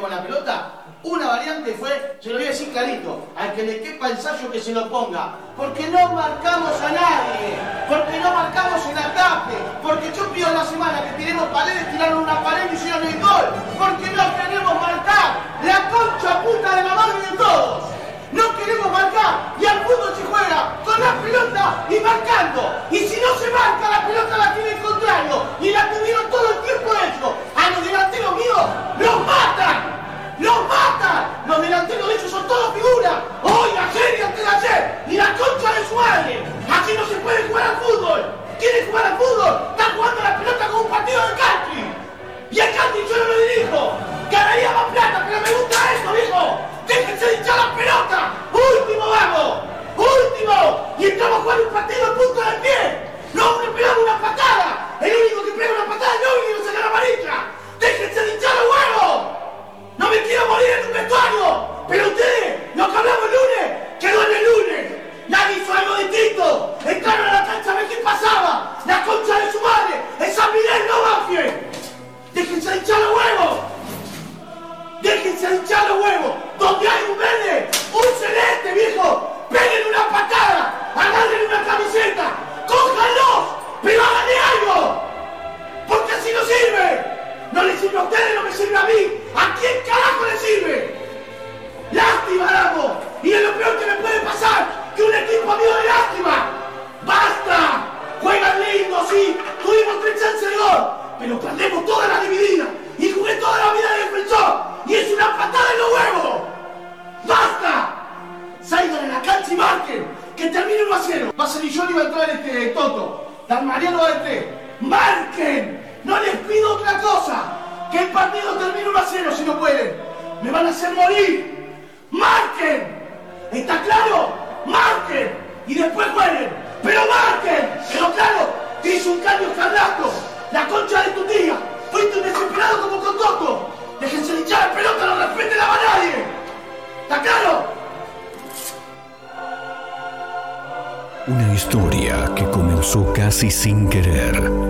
tenemos la pelota, una variante fue, se lo voy a decir clarito, al que le quepa ensayo que se lo ponga. Porque no marcamos a nadie, porque no marcamos en ataque, porque yo pido la semana que tiremos paredes, tiraron una pared y hicieron el gol, porque no queremos marcar la concha puta de la madre de todos. No queremos marcar y al fútbol se juega con la pelota y marcando. Y si no se marca, la pelota la tiene el contrario. Y la tuvieron todo el tiempo hecho. A los delanteros míos los matan. ¡Los matan! Los delanteros de ellos son todos figuras. Hoy, ayer y antes de ayer. Y la concha de su madre. Así no se puede jugar al fútbol. ¿Quiere jugar al fútbol? Está jugando la pelota como un partido de country. Y el country yo no lo dirijo. Ganaría más plata, pero me gusta eso, viejo. Déjense de hinchar la pelota. Último vamos. Último. Y estamos jugando un partido en punto de pie. No me pegamos una patada. El único que pega una patada es el único que saca la amarilla. Déjense de hinchar. No me quiero morir en un vestuario. Pero ustedes, lo que hablamos el lunes, quedó en el lunes. Nadie hizo algo distinto. Entraron a la cancha a ver qué pasaba. La concha de su madre. Es San Miguel, no mafie. Déjense de hinchar los huevos. Déjense de hinchar los huevos. Donde hay un verde, un celeste, viejo. Peguen una patada. Agarren una camiseta. Cójanlos. Pero háganle algo. Porque así no sirve. No le sirve a ustedes, no me sirve a mí. ¿A quién carajo le sirve? Lástima damos. Y es lo peor que me puede pasar. Que un equipo amigo de lástima. ¡Basta! Juegan lindo, sí. Tuvimos tres chances de gol. Pero perdemos todas las divididas. Y jugué toda la vida de defensor. Y es una patada en los huevos. ¡Basta! Salgan en la cancha y marquen. Que termine 1 a 0. Va a ser yo y va a entrar este Toto. Dan Mariano va a. ¡Marquen! No les pido otra cosa. Que el partido termine 1 a 0 si no pueden. Me van a hacer morir. ¡Marquen! ¿Está claro? ¡Marquen! Y después jueguen. ¡Pero marquen! Pero claro, te hizo un cambio escarlato. La concha de tu tía. Fuiste un desesperado como con Toto. Déjense de hinchar pelota, no respeten a nadie. ¿Está claro? Una historia que comenzó casi sin querer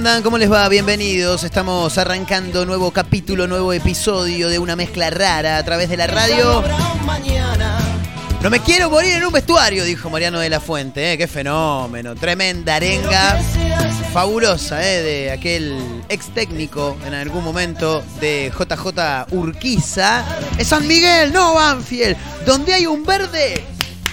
Andan? ¿Cómo les va? Bienvenidos. Estamos arrancando nuevo capítulo, nuevo episodio de una mezcla rara a través de la radio. No me quiero morir en un vestuario, dijo Mariano de la Fuente. ¿eh? Qué fenómeno. Tremenda arenga. Fabulosa, ¿eh? De aquel ex técnico en algún momento de JJ Urquiza. Es San Miguel, no Banfield. Donde hay un verde,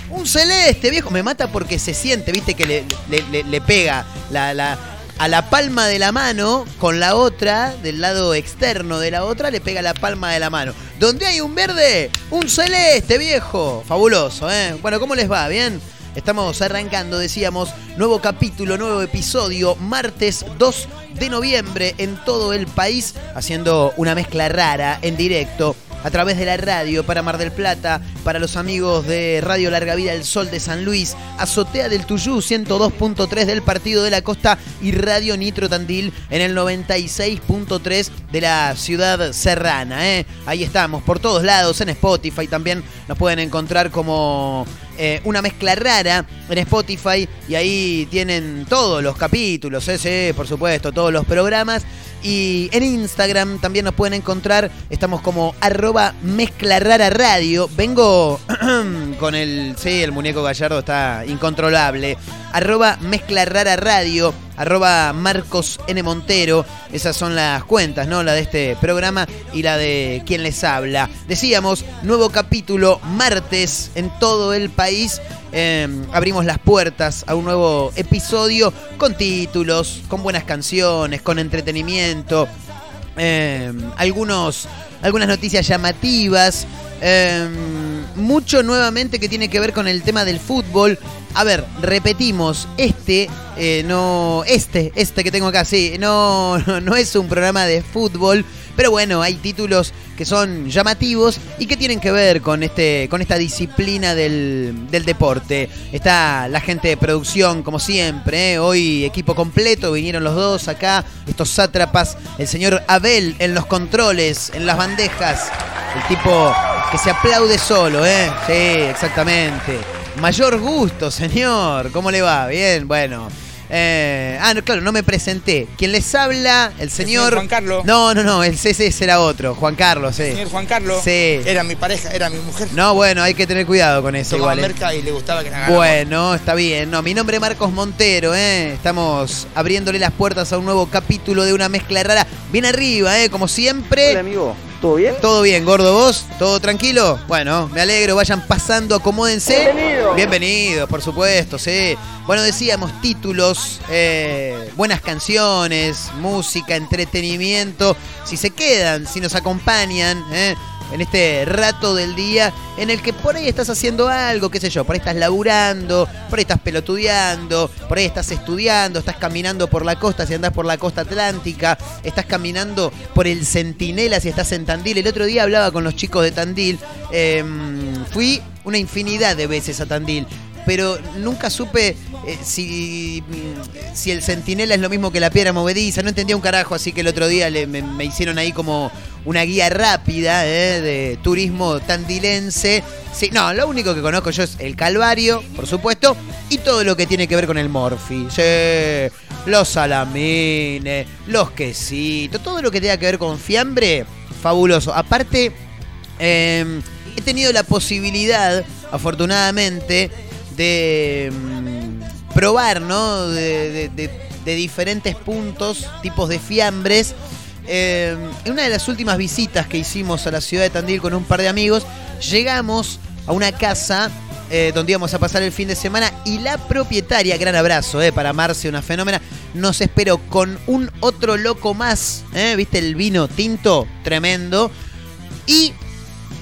un celeste, viejo. Me mata porque se siente, viste, que le, pega la- a la palma de la mano con la otra, del lado externo de la otra, le pega la palma de la mano. Donde hay un verde, un celeste, viejo. Fabuloso, ¿eh? Bueno, ¿cómo les va? ¿Bien? Estamos arrancando, decíamos, nuevo capítulo, nuevo episodio, martes 2 de noviembre en todo el país, haciendo una mezcla rara en directo a través de la radio para Mar del Plata, para los amigos de Radio Larga Vida El Sol de San Luis, Azotea del Tuyú 102.3 del Partido de la Costa y Radio Nitro Tandil en el 96.3 de la ciudad serrana. ¿eh? Ahí estamos, por todos lados, en Spotify también nos pueden encontrar como eh, una mezcla rara en Spotify y ahí tienen todos los capítulos, ¿eh? Por supuesto, todos los programas. Y en Instagram también nos pueden encontrar, estamos como arroba mezcla rara radio. Vengo con el, sí, el muñeco gallardo está incontrolable. Arroba mezcla rara radio, arroba Marcos N. Montero. Esas son las cuentas, ¿no? La de este programa y la de quien les habla. Decíamos, nuevo capítulo martes en todo el país. Eh, abrimos las puertas a un nuevo episodio con títulos, con buenas canciones, con entretenimiento, eh, algunos, algunas noticias llamativas, eh, mucho nuevamente que tiene que ver con el tema del fútbol. A ver, repetimos, este, eh, no, este, este que tengo acá, sí, no, no es un programa de fútbol, pero bueno, hay títulos que son llamativos y que tienen que ver con, este, con esta disciplina del, del deporte. Está la gente de producción, como siempre, ¿eh? hoy equipo completo, vinieron los dos acá, estos sátrapas, el señor Abel en los controles, en las bandejas, el tipo que se aplaude solo, ¿eh? Sí, exactamente. Mayor gusto, señor. ¿Cómo le va? Bien, bueno. Eh, ah, no, claro, no me presenté. Quien les habla, el señor. señor Juan Carlos. No, no, no, el CC será otro. Juan Carlos, sí. Señor Juan Carlos. Sí. Era mi pareja, era mi mujer. No, bueno, hay que tener cuidado con eso Tomaba igual. ¿eh? merca y le gustaba que. Bueno, está bien. No, mi nombre es Marcos Montero, ¿eh? Estamos abriéndole las puertas a un nuevo capítulo de una mezcla rara. Bien arriba, ¿eh? Como siempre. Hola amigo, ¿todo bien? ¿Todo bien, gordo vos? ¿Todo tranquilo? Bueno, me alegro, vayan pasando, acomódense. Bienvenido. Bienvenidos, por supuesto, sí. Bueno, decíamos títulos, eh, buenas canciones, música, entretenimiento. Si se quedan, si nos acompañan, ¿eh? En este rato del día en el que por ahí estás haciendo algo, qué sé yo, por ahí estás laburando, por ahí estás pelotudeando, por ahí estás estudiando, estás caminando por la costa si andás por la costa atlántica, estás caminando por el Centinela si estás en Tandil. El otro día hablaba con los chicos de Tandil, eh, fui una infinidad de veces a Tandil. Pero nunca supe eh, si, si el centinela es lo mismo que la piedra movediza. No entendía un carajo, así que el otro día me, hicieron ahí como una guía rápida eh, de turismo tandilense. Sí, no, lo único que conozco yo es el Calvario, por supuesto, y todo lo que tiene que ver con el Morphy. Sí, los salamines, los quesitos, todo lo que tenga que ver con fiambre, fabuloso. Aparte, eh, he tenido la posibilidad, afortunadamente, de mm, probar, ¿no? De, diferentes puntos, tipos de fiambres. Eh, en una de las últimas visitas que hicimos a la ciudad de Tandil con un par de amigos, llegamos a una casa eh, donde íbamos a pasar el fin de semana y la propietaria, gran abrazo eh, para Marce, una fenómena, nos esperó con un otro loco más, eh, ¿viste? El vino tinto, tremendo. Y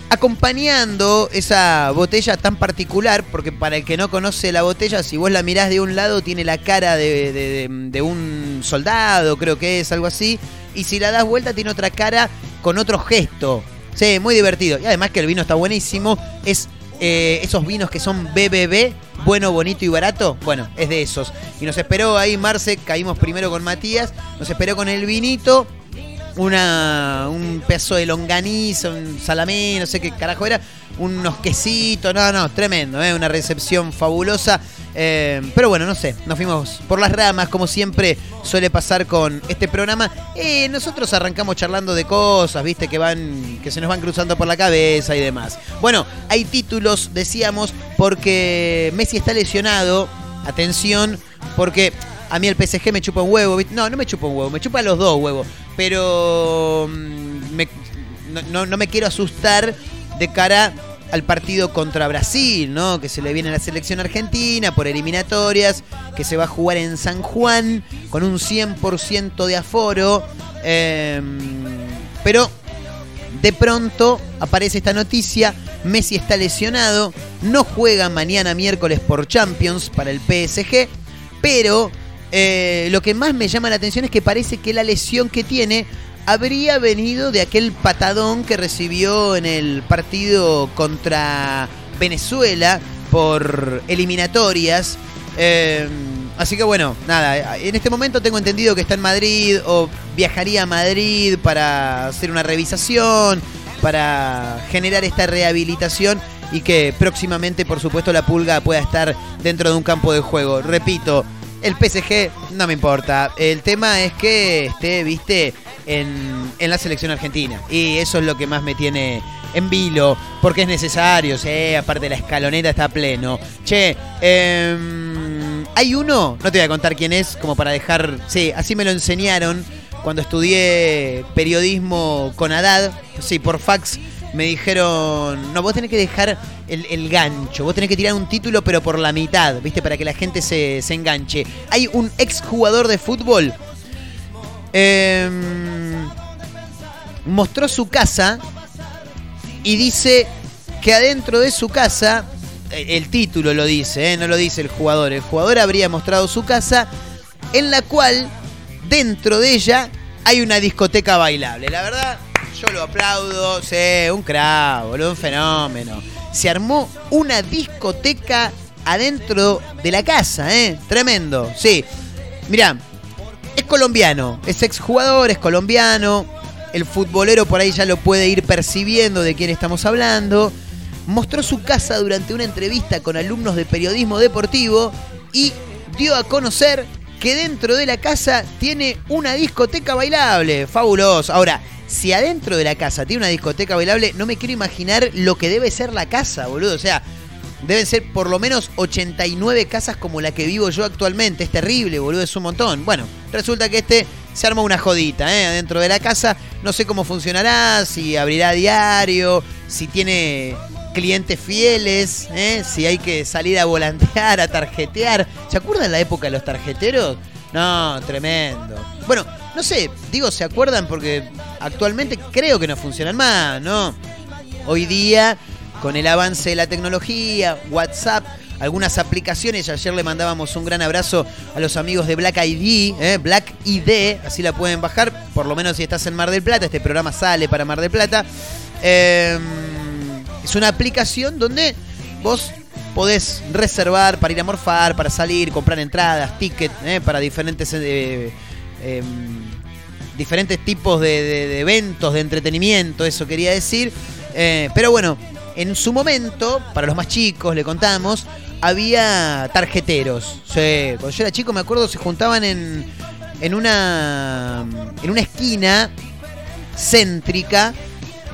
acompañando esa botella tan particular, porque para el que no conoce la botella, si vos la mirás de un lado, tiene la cara de, de- un soldado, creo que es algo así, y si la das vuelta, tiene otra cara con otro gesto. Sí, muy divertido. Y además que el vino está buenísimo, es eh, esos vinos que son BBB, bueno, bonito y barato. Bueno, es de esos. Y nos esperó ahí Marce, caímos primero con Matías, nos esperó con el vinito. Una, un pedazo de longaniza, un salamé, no sé qué carajo era, unos quesitos, no, no, tremendo, ¿eh? una recepción fabulosa. Eh, pero bueno, no sé, nos fuimos por las ramas, como siempre suele pasar con este programa. Eh, nosotros arrancamos charlando de cosas, viste, que van, que se nos van cruzando por la cabeza y demás. Bueno, hay títulos, decíamos, porque Messi está lesionado. Atención, porque a mí el PSG me chupa un huevo. ¿viste? No, no me chupa un huevo, me chupa los dos huevos. Pero mm, no, no- me quiero asustar de cara al partido contra Brasil, ¿no? Que se le viene a la selección argentina por eliminatorias, que se va a jugar en San Juan con un 100% de aforo. Eh, pero de pronto aparece esta noticia, Messi está lesionado, no juega mañana miércoles por Champions para el PSG, pero eh, lo que más me llama la atención es que parece que la lesión que tiene habría venido de aquel patadón que recibió en el partido contra Venezuela por eliminatorias. Eh, así que bueno, nada, en este momento tengo entendido que está en Madrid o viajaría a Madrid para hacer una revisación, para generar esta rehabilitación y que próximamente, por supuesto, la pulga pueda estar dentro de un campo de juego. Repito, el PSG no me importa. El tema es que esté, viste, en, en la selección argentina. Y eso es lo que más me tiene en vilo, porque es necesario, sí, aparte la escaloneta está pleno. Che, em, hay uno, no te voy a contar quién es, como para dejar, sí, así me lo enseñaron cuando estudié periodismo con Haddad, sí, por fax. Me dijeron, no, vos tenés que dejar el, el gancho, vos tenés que tirar un título pero por la mitad, ¿viste? Para que la gente se, se enganche. Hay un exjugador de fútbol em, mostró su casa y dice que adentro de su casa, eh, el título lo dice, eh, no lo dice el jugador, el jugador habría mostrado su casa en la cual dentro de ella hay una discoteca bailable. La verdad, yo lo aplaudo, sí, un crack, un fenómeno. Se armó una discoteca adentro de la casa, ¿eh? Tremendo, sí. Mirá, es colombiano, es exjugador, es colombiano. El futbolero por ahí ya lo puede ir percibiendo de quién estamos hablando. Mostró su casa durante una entrevista con alumnos de periodismo deportivo y dio a conocer que dentro de la casa tiene una discoteca bailable. Fabuloso. Ahora, si adentro de la casa tiene una discoteca bailable, no me quiero imaginar lo que debe ser la casa, boludo. O sea, Deben ser por lo menos 89 casas como la que vivo yo actualmente. Es terrible, boludo, es un montón. Bueno, resulta que este se arma una jodita, ¿eh? Adentro de la casa. No sé cómo funcionará, si abrirá diario, si tiene clientes fieles, ¿eh? si hay que salir a volantear, a tarjetear. ¿Se acuerdan la época de los tarjeteros? No, tremendo. Bueno, no sé, digo, ¿se acuerdan? Porque actualmente creo que no funcionan más, ¿no? Hoy día con el avance de la tecnología, WhatsApp, algunas aplicaciones. Ayer le mandábamos un gran abrazo a los amigos de Black ID, ¿eh? Black ID, así la pueden bajar, por lo menos si estás en Mar del Plata, este programa sale para Mar del Plata. Eh, es una aplicación donde vos podés reservar para ir a morfar, para salir, comprar entradas, tickets, ¿eh? para diferentes... eh, eh, diferentes tipos de, de- eventos, de entretenimiento, eso quería decir. Eh, pero bueno, en su momento, para los más chicos, le contamos, había tarjeteros. Cuando yo era chico me acuerdo se juntaban en, en una en una esquina céntrica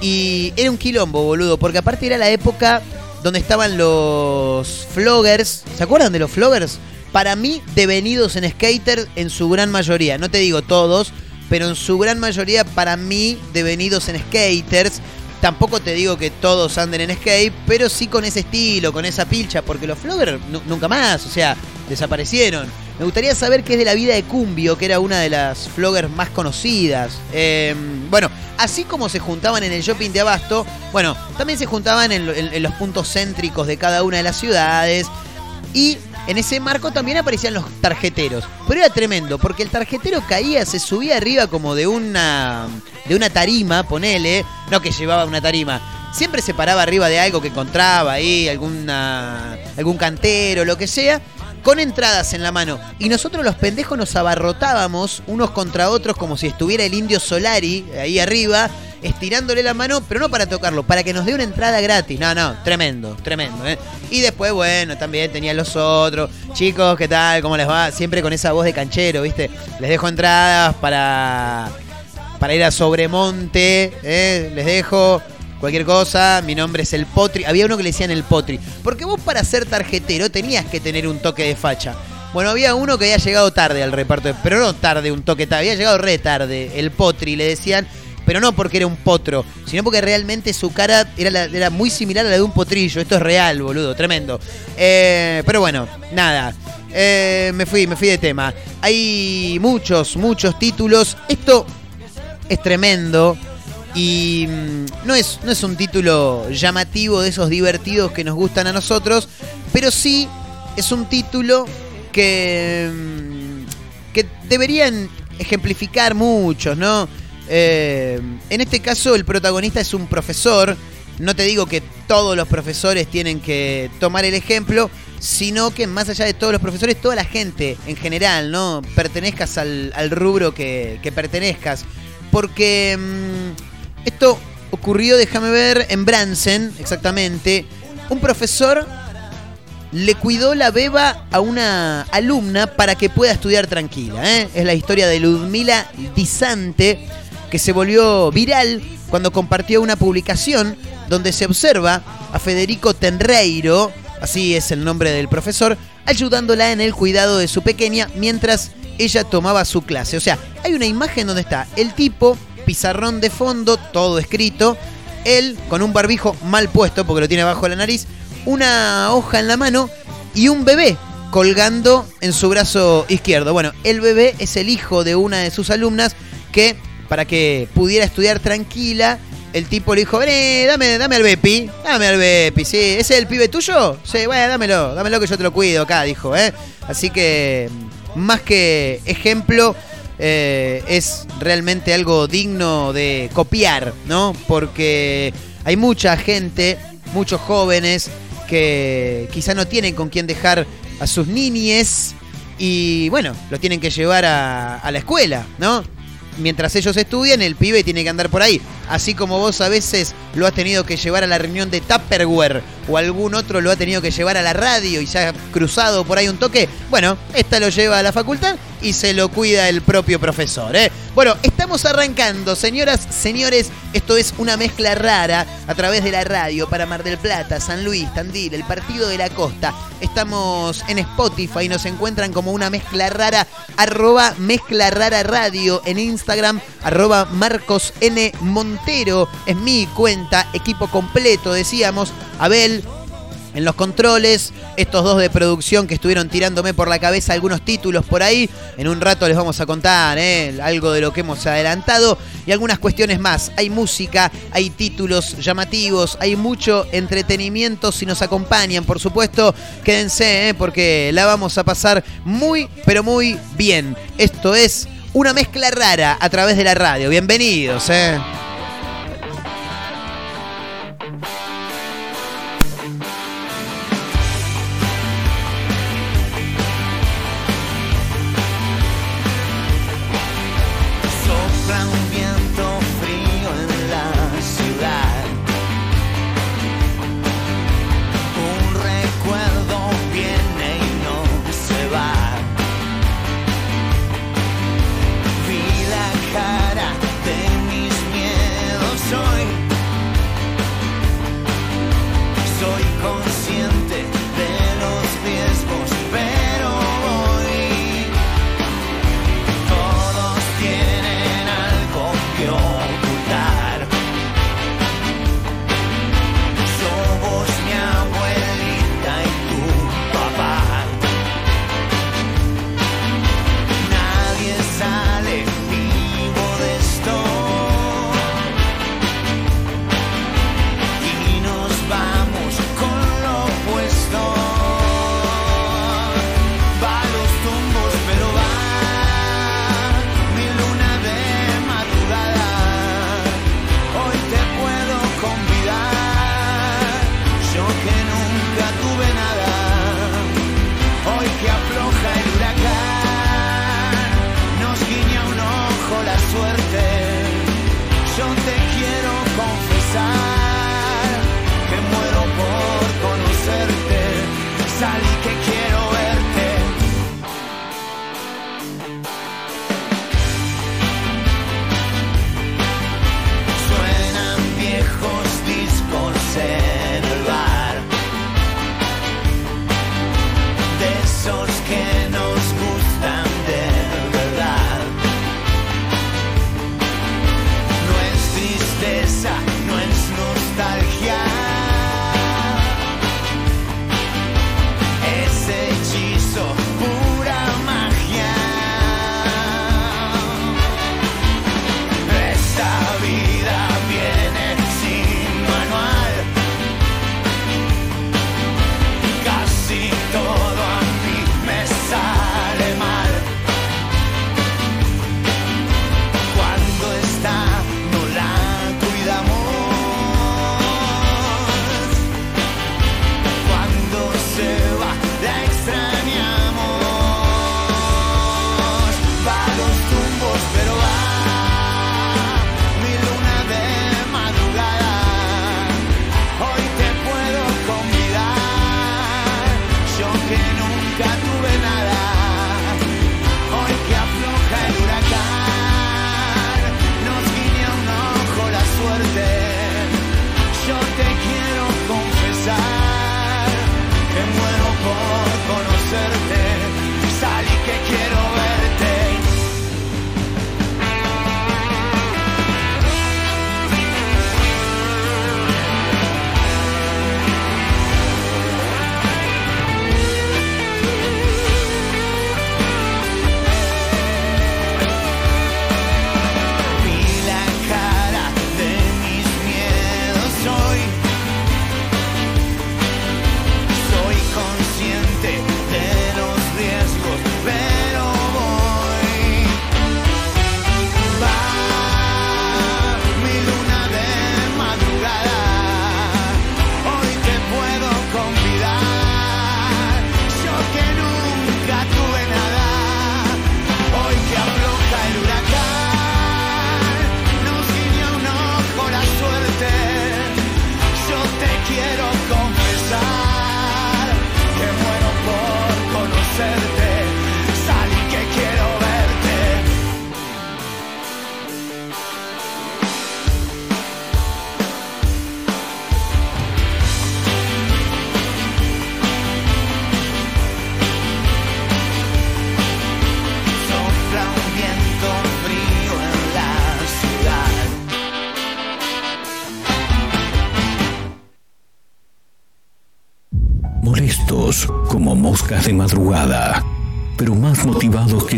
y era un quilombo, boludo, porque aparte era la época donde estaban los floggers. ¿Se acuerdan de los floggers? Para mí, devenidos en skater en su gran mayoría. No te digo todos, pero en su gran mayoría, para mí, devenidos en skaters. Tampoco te digo que todos anden en skate, pero sí con ese estilo, con esa pilcha, porque los floggers nu- nunca más, o sea, desaparecieron. Me gustaría saber qué es de la vida de Cumbio, que era una de las floggers más conocidas. Eh, bueno, así como se juntaban en el shopping de Abasto, bueno, también se juntaban en los puntos céntricos de cada una de las ciudades. Y en ese marco también aparecían los tarjeteros. Pero era tremendo, porque el tarjetero caía, se subía arriba como de una, de una tarima, ponele, no que llevaba una tarima. Siempre se paraba arriba de algo que encontraba ahí, alguna, algún cantero, lo que sea. con entradas en la mano. Y nosotros los pendejos nos abarrotábamos unos contra otros como si estuviera el indio Solari ahí arriba, estirándole la mano, pero no para tocarlo, para que nos dé una entrada gratis. No, no, tremendo, tremendo. ¿eh? Y después, bueno, también tenía los otros. Chicos, ¿qué tal? ¿Cómo les va? Siempre con esa voz de canchero, ¿viste? Les dejo entradas para, para ir a Sobremonte, ¿eh? les dejo cualquier cosa, mi nombre es el Potri. Había uno que le decían el Potri. Porque vos para ser tarjetero tenías que tener un toque de facha. Bueno, había uno que había llegado tarde al reparto, pero no tarde, un toque tarde, había llegado re tarde, el Potri, le decían, pero no porque era un potro, sino porque realmente su cara era, la- era muy similar a la de un potrillo. Esto es real, boludo, tremendo. Eh, pero bueno, nada. Eh, me fui, me fui de tema. Hay muchos, muchos títulos. Esto es tremendo. Y mm, no es, no es un título llamativo de esos divertidos que nos gustan a nosotros, pero sí es un título que, mm, que deberían ejemplificar muchos, ¿no? Eh, en este caso el protagonista es un profesor, no te digo que todos los profesores tienen que tomar el ejemplo, sino que más allá de todos los profesores, toda la gente en general, ¿no? Pertenezcas al, rubro que, que pertenezcas. Porque mm, esto ocurrió, déjame ver, en Bransen, exactamente. Un profesor le cuidó la beba a una alumna para que pueda estudiar tranquila. ¿eh? Es la historia de Ludmila Disante, que se volvió viral cuando compartió una publicación donde se observa a Federico Tenreiro, así es el nombre del profesor, ayudándola en el cuidado de su pequeña mientras ella tomaba su clase. O sea, hay una imagen donde está el tipo, pizarrón de fondo, todo escrito, él con un barbijo mal puesto porque lo tiene bajo la nariz, una hoja en la mano y un bebé colgando en su brazo izquierdo. Bueno, el bebé es el hijo de una de sus alumnas que para que pudiera estudiar tranquila, el tipo le dijo, vení, dame, dame al Bepi, dame al Bepi, sí, ¿ese es el pibe tuyo? Sí, bueno, dámelo, dámelo que yo te lo cuido acá, dijo, ¿eh? Así que, más que ejemplo, eh, es realmente algo digno de copiar, ¿no? Porque hay mucha gente, muchos jóvenes que quizá no tienen con quién dejar a sus niñes y bueno, los tienen que llevar a, a la escuela, ¿no? Mientras ellos estudian, el pibe tiene que andar por ahí. Así como vos a veces lo has tenido que llevar a la reunión de Tupperware o algún otro lo ha tenido que llevar a la radio y se ha cruzado por ahí un toque. Bueno, esta lo lleva a la facultad y se lo cuida el propio profesor. ¿eh? Bueno, estamos arrancando, señoras, señores. Esto es una mezcla rara a través de la radio para Mar del Plata, San Luis, Tandil, el Partido de la Costa. Estamos en Spotify, nos encuentran como una mezcla rara, arroba mezcla rara radio en Instagram, arroba Marcos N. Montero. Es mi cuenta, equipo completo, decíamos. Abel, en los controles, estos dos de producción que estuvieron tirándome por la cabeza algunos títulos por ahí. En un rato les vamos a contar ¿eh? algo de lo que hemos adelantado y algunas cuestiones más. Hay música, hay títulos llamativos, hay mucho entretenimiento si nos acompañan, por supuesto. Quédense ¿eh? porque la vamos a pasar muy, pero muy bien. Esto es una mezcla rara a través de la radio. Bienvenidos. ¿eh?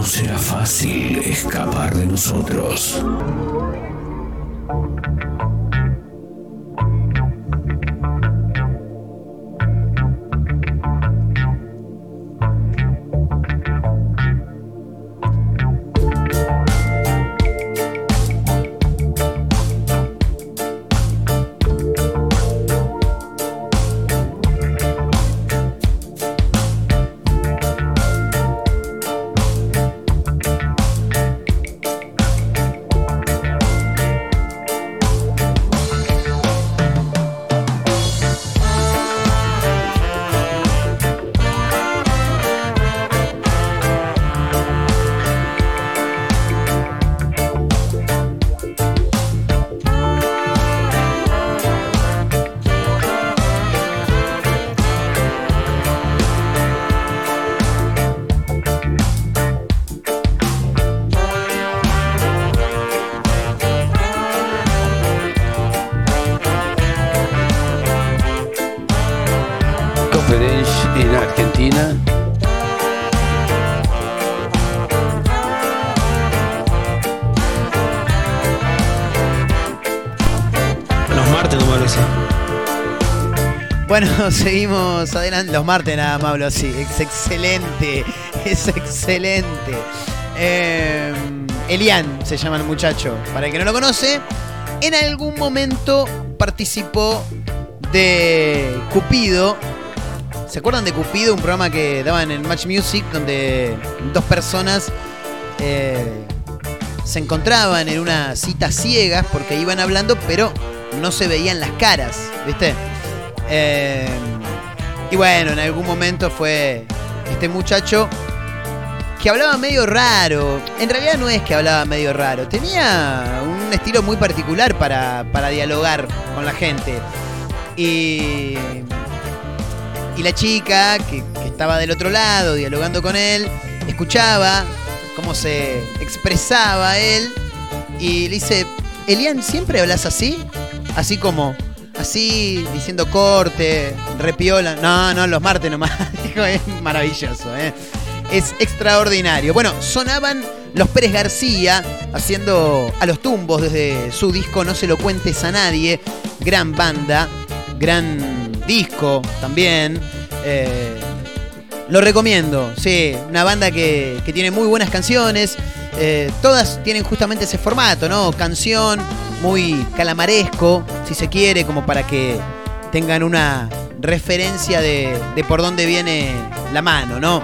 no será fácil escapar de nosotros. Bueno, seguimos adelante. Los martes nada más hablo así. Es excelente. Es excelente. Eh, Elian se llama el muchacho. Para el que no lo conoce, en algún momento participó de Cupido. ¿Se acuerdan de Cupido? Un programa que daban en Match Music donde dos personas eh, se encontraban en una cita ciegas porque iban hablando, pero no se veían las caras, ¿viste? Eh, y bueno, en algún momento fue este muchacho que hablaba medio raro. En realidad no es que hablaba medio raro, tenía un estilo muy particular para, para dialogar con la gente. Y, y la chica que, que estaba del otro lado dialogando con él, escuchaba cómo se expresaba él y le dice, Elian, ¿siempre hablas así? Así como, así, diciendo corte, repiola. No, no, los martes nomás. Es maravilloso, ¿eh? Es extraordinario. Bueno, sonaban los Pérez García haciendo a los tumbos desde su disco No se lo cuentes a nadie. Gran banda, gran disco también. Eh, lo recomiendo, sí, una banda que, que tiene muy buenas canciones. Eh, todas tienen justamente ese formato, ¿no? Canción muy calamaresco, si se quiere, como para que tengan una referencia de, de por dónde viene la mano, ¿no?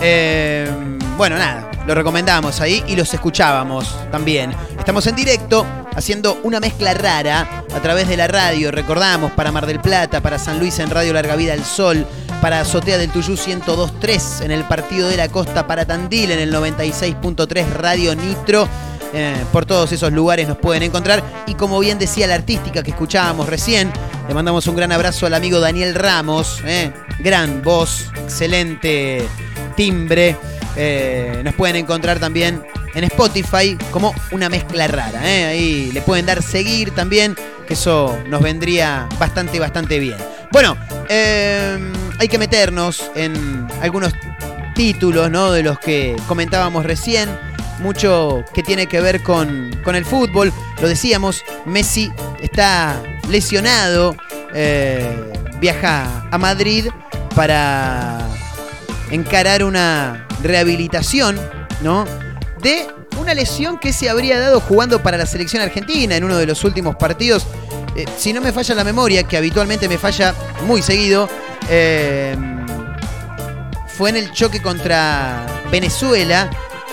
Eh, bueno, nada, lo recomendamos ahí y los escuchábamos también. Estamos en directo haciendo una mezcla rara a través de la radio, recordamos, para Mar del Plata, para San Luis en Radio Larga Vida El Sol, para Azotea del Tuyú 102.3 en el Partido de la Costa, para Tandil en el 96.3 Radio Nitro. Eh, por todos esos lugares nos pueden encontrar. Y como bien decía la artística que escuchábamos recién, le mandamos un gran abrazo al amigo Daniel Ramos. eh, gran voz, excelente timbre. Eh, nos pueden encontrar también en Spotify como una mezcla rara. Ahí le pueden dar seguir también, que eso nos vendría bastante, bastante bien. Bueno, hay que meternos en algunos títulos ¿no? de los que comentábamos recién. Mucho que tiene que ver con, con el fútbol. Lo decíamos, Messi está lesionado. eh, viaja a Madrid para encarar una rehabilitación, ¿no? De una lesión que se habría dado jugando para la selección argentina en uno de los últimos partidos. Eh, si no me falla la memoria, que habitualmente me falla muy seguido, eh, fue en el choque contra Venezuela,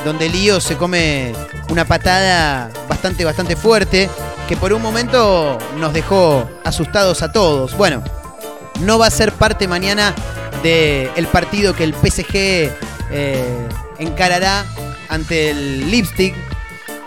donde Lío se come una patada bastante, bastante fuerte, que por un momento nos dejó asustados a todos. Bueno, no va a ser parte mañana del partido que el PSG eh, encarará ante el Lipstick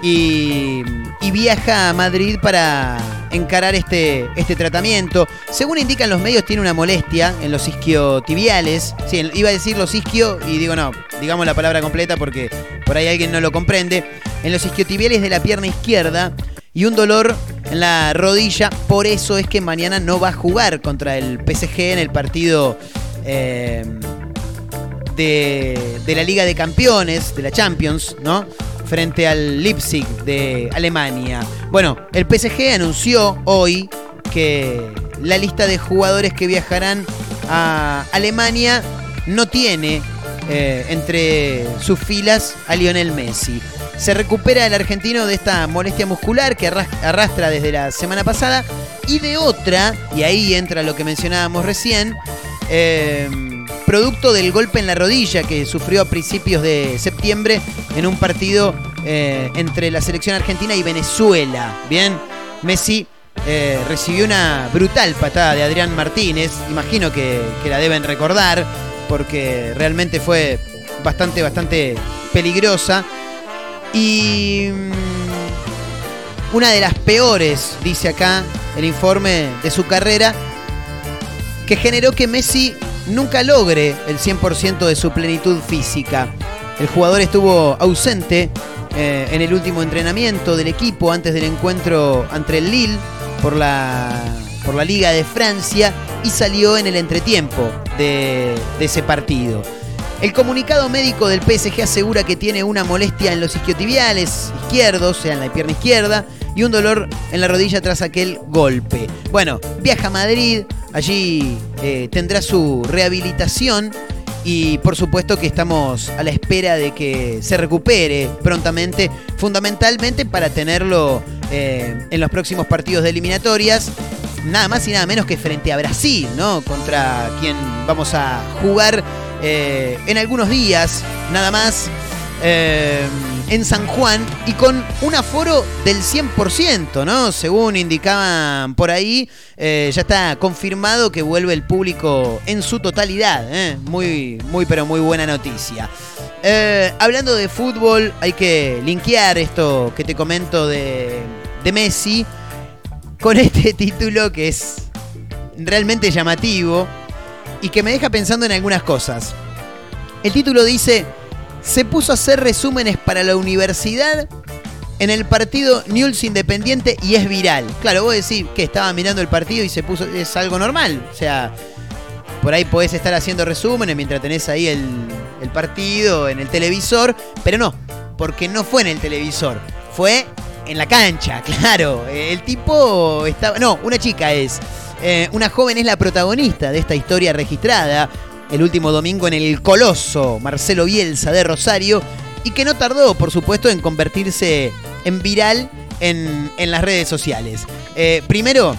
y, y viaja a Madrid para encarar este, este tratamiento. Según indican los medios, tiene una molestia en los isquiotibiales. Sí, iba a decir los isquio y digo no, digamos la palabra completa porque por ahí alguien no lo comprende. En los isquiotibiales de la pierna izquierda y un dolor en la rodilla. Por eso es que mañana no va a jugar contra el PSG en el partido eh, de, de la Liga de Campeones, de la Champions, ¿no? Frente al Leipzig de Alemania. Bueno, el PSG anunció hoy que la lista de jugadores que viajarán a Alemania no tiene eh, entre sus filas a Lionel Messi. Se recupera el argentino de esta molestia muscular que arras- arrastra desde la semana pasada y de otra, y ahí entra lo que mencionábamos recién, eh, producto del golpe en la rodilla que sufrió a principios de septiembre en un partido eh, entre la selección argentina y Venezuela. Bien, Messi eh, recibió una brutal patada de Adrián Martínez, imagino que, la deben recordar, porque realmente fue bastante, bastante peligrosa. Y mm, una de las peores, dice acá el informe de su carrera, que generó que Messi nunca logre el 100% de su plenitud física. El jugador estuvo ausente eh, en el último entrenamiento del equipo antes del encuentro ante el Lille por la, por la Liga de Francia y salió en el entretiempo de, de ese partido. El comunicado médico del PSG asegura que tiene una molestia en los isquiotibiales izquierdos, o sea, en la pierna izquierda, y un dolor en la rodilla tras aquel golpe. Bueno, viaja a Madrid allí eh, tendrá su rehabilitación y por supuesto que estamos a la espera de que se recupere prontamente, fundamentalmente para tenerlo eh, en los próximos partidos de eliminatorias. Nada más y nada menos que frente a Brasil, ¿no? Contra quien vamos a jugar eh, en algunos días, nada más. En San Juan y con un aforo del 100%, ¿no? Según indicaban por ahí, eh, ya está confirmado que vuelve el público en su totalidad. ¿eh? Muy, muy, pero muy buena noticia. Eh, hablando de fútbol, hay que linkear esto que te comento de, de Messi con este título que es realmente llamativo y que me deja pensando en algunas cosas. El título dice, se puso a hacer resúmenes para la universidad en el partido Newell's Independiente y es viral. Claro, vos decís que estaba mirando el partido y se puso, es algo normal. O sea, por ahí podés estar haciendo resúmenes mientras tenés ahí el, el partido en el televisor, pero no, porque no fue en el televisor, fue en la cancha, claro. El tipo estaba, no, una chica es. Eh, una joven es la protagonista de esta historia registrada el último domingo en el coloso Marcelo Bielsa de Rosario y que no tardó, por supuesto, en convertirse en viral en, en las redes sociales. Eh, primero,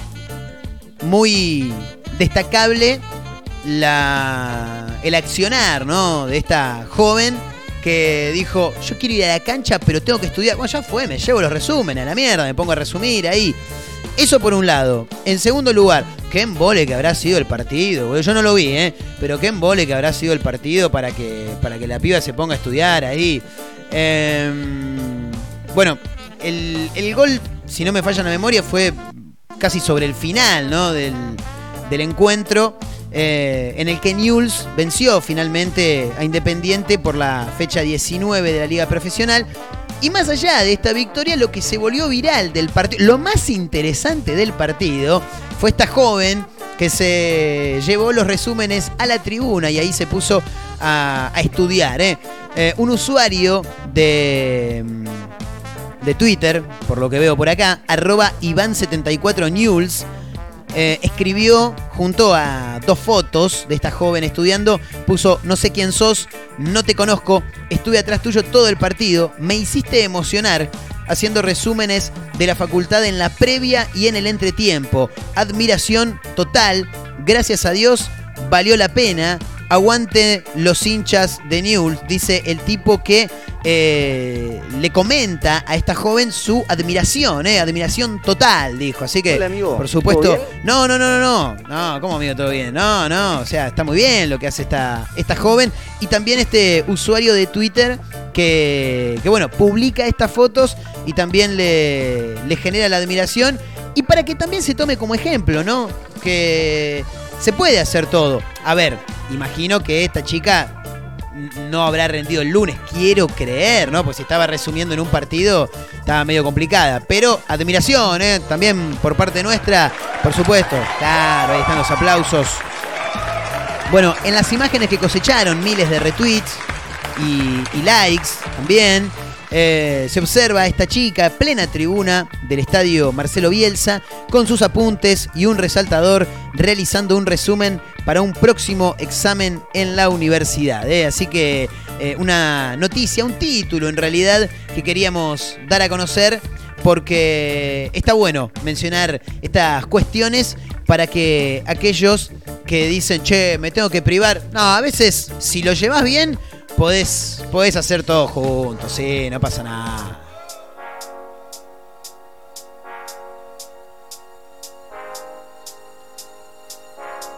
muy destacable la, el accionar ¿no? de esta joven que dijo, yo quiero ir a la cancha, pero tengo que estudiar. Bueno, ya fue, me llevo los resúmenes a la mierda, me pongo a resumir ahí. Eso por un lado. En segundo lugar, qué embole que habrá sido el partido. Yo no lo vi, ¿eh? Pero qué embole que habrá sido el partido para que, para que la piba se ponga a estudiar ahí. Em, bueno, el, el gol, si no me falla la memoria, fue casi sobre el final, ¿no? Del, del encuentro. eh, en el que Newell's venció finalmente a Independiente por la fecha 19 de la Liga Profesional. Y más allá de esta victoria, lo que se volvió viral del partido, lo más interesante del partido, fue esta joven que se llevó los resúmenes a la tribuna y ahí se puso a, estudiar. ¿eh? Eh, un usuario de, mm, de Twitter, por lo que veo por acá, arroba Iván74News, eh, escribió junto a dos fotos de esta joven estudiando, puso no sé quién sos, no te conozco, estuve atrás tuyo todo el partido, me hiciste emocionar haciendo resúmenes de la facultad en la previa y en el entretiempo. Admiración total, gracias a Dios, valió la pena. Aguante los hinchas de Newell's, dice el tipo que eh, le comenta a esta joven su admiración, eh, admiración total, dijo. Así que, Hola, amigo. por supuesto, ¿Todo no, no, no, no, no, no, ¿cómo amigo? Todo bien, no, no, o sea, está muy bien lo que hace esta, esta joven y también este usuario de Twitter que, que bueno, publica estas fotos y también le, le genera la admiración y para que también se tome como ejemplo, ¿no? Que se puede hacer todo. A ver, imagino que esta chica no habrá rendido el lunes, quiero creer, ¿no? Pues si estaba resumiendo en un partido, estaba medio complicada. Pero admiración, ¿eh? También por parte nuestra, por supuesto. Claro, ahí están los aplausos. Bueno, en las imágenes que cosecharon miles de retweets y, y likes también, eh, se observa a esta chica plena tribuna del estadio Marcelo Bielsa con sus apuntes y un resaltador realizando un resumen para un próximo examen en la universidad. ¿eh? Así que eh, una noticia, un título en realidad que queríamos dar a conocer porque está bueno mencionar estas cuestiones para que aquellos que dicen, che, me tengo que privar, no, a veces si lo llevas bien, podés, podés hacer todo juntos, sí, no pasa nada.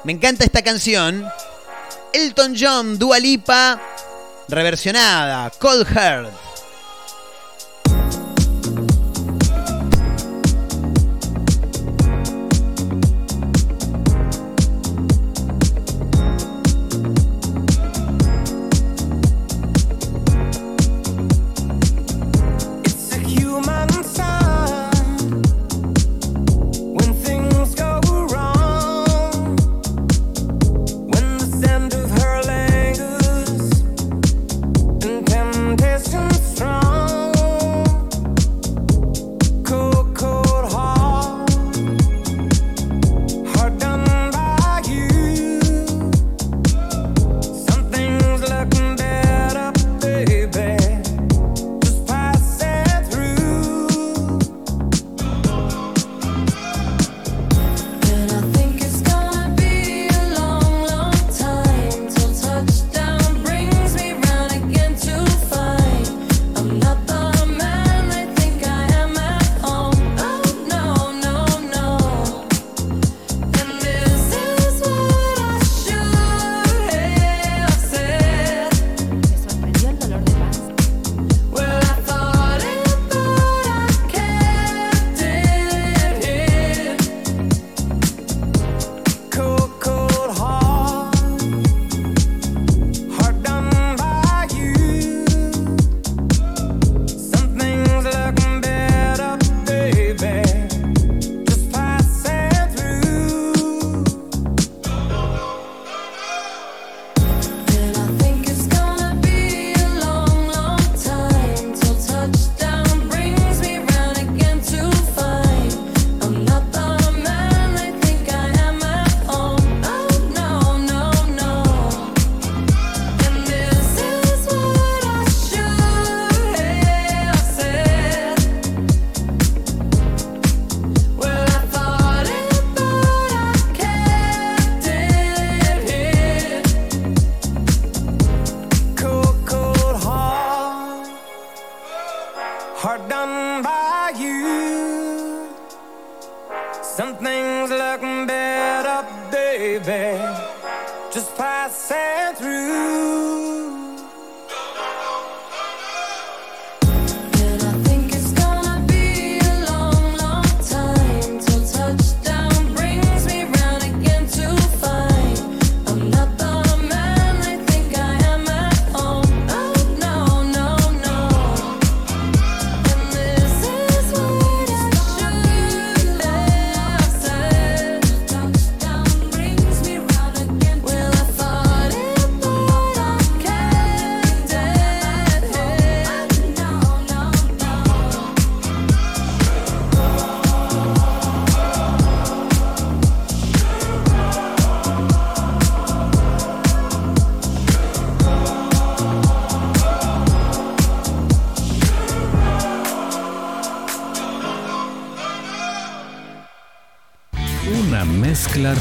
Me encanta esta canción. Elton John, Dua Lipa, reversionada, Cold Heart.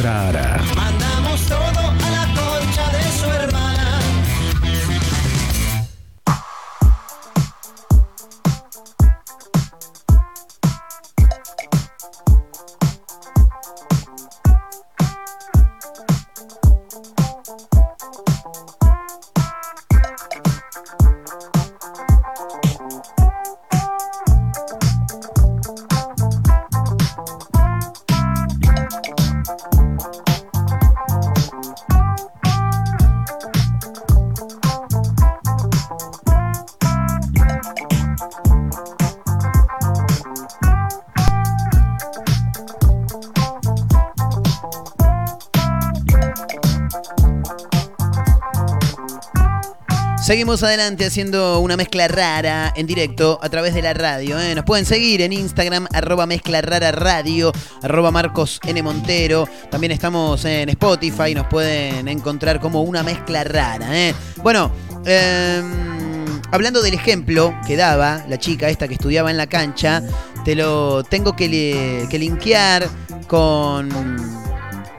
Mezcla Seguimos adelante haciendo una mezcla rara en directo a través de la radio. ¿eh? Nos pueden seguir en Instagram, arroba mezcla rara radio, arroba Marcos N. Montero. También estamos en Spotify, nos pueden encontrar como una mezcla rara. ¿eh? Bueno, em, hablando del ejemplo que daba la chica esta que estudiaba en la cancha, te lo tengo que, li- que linkear con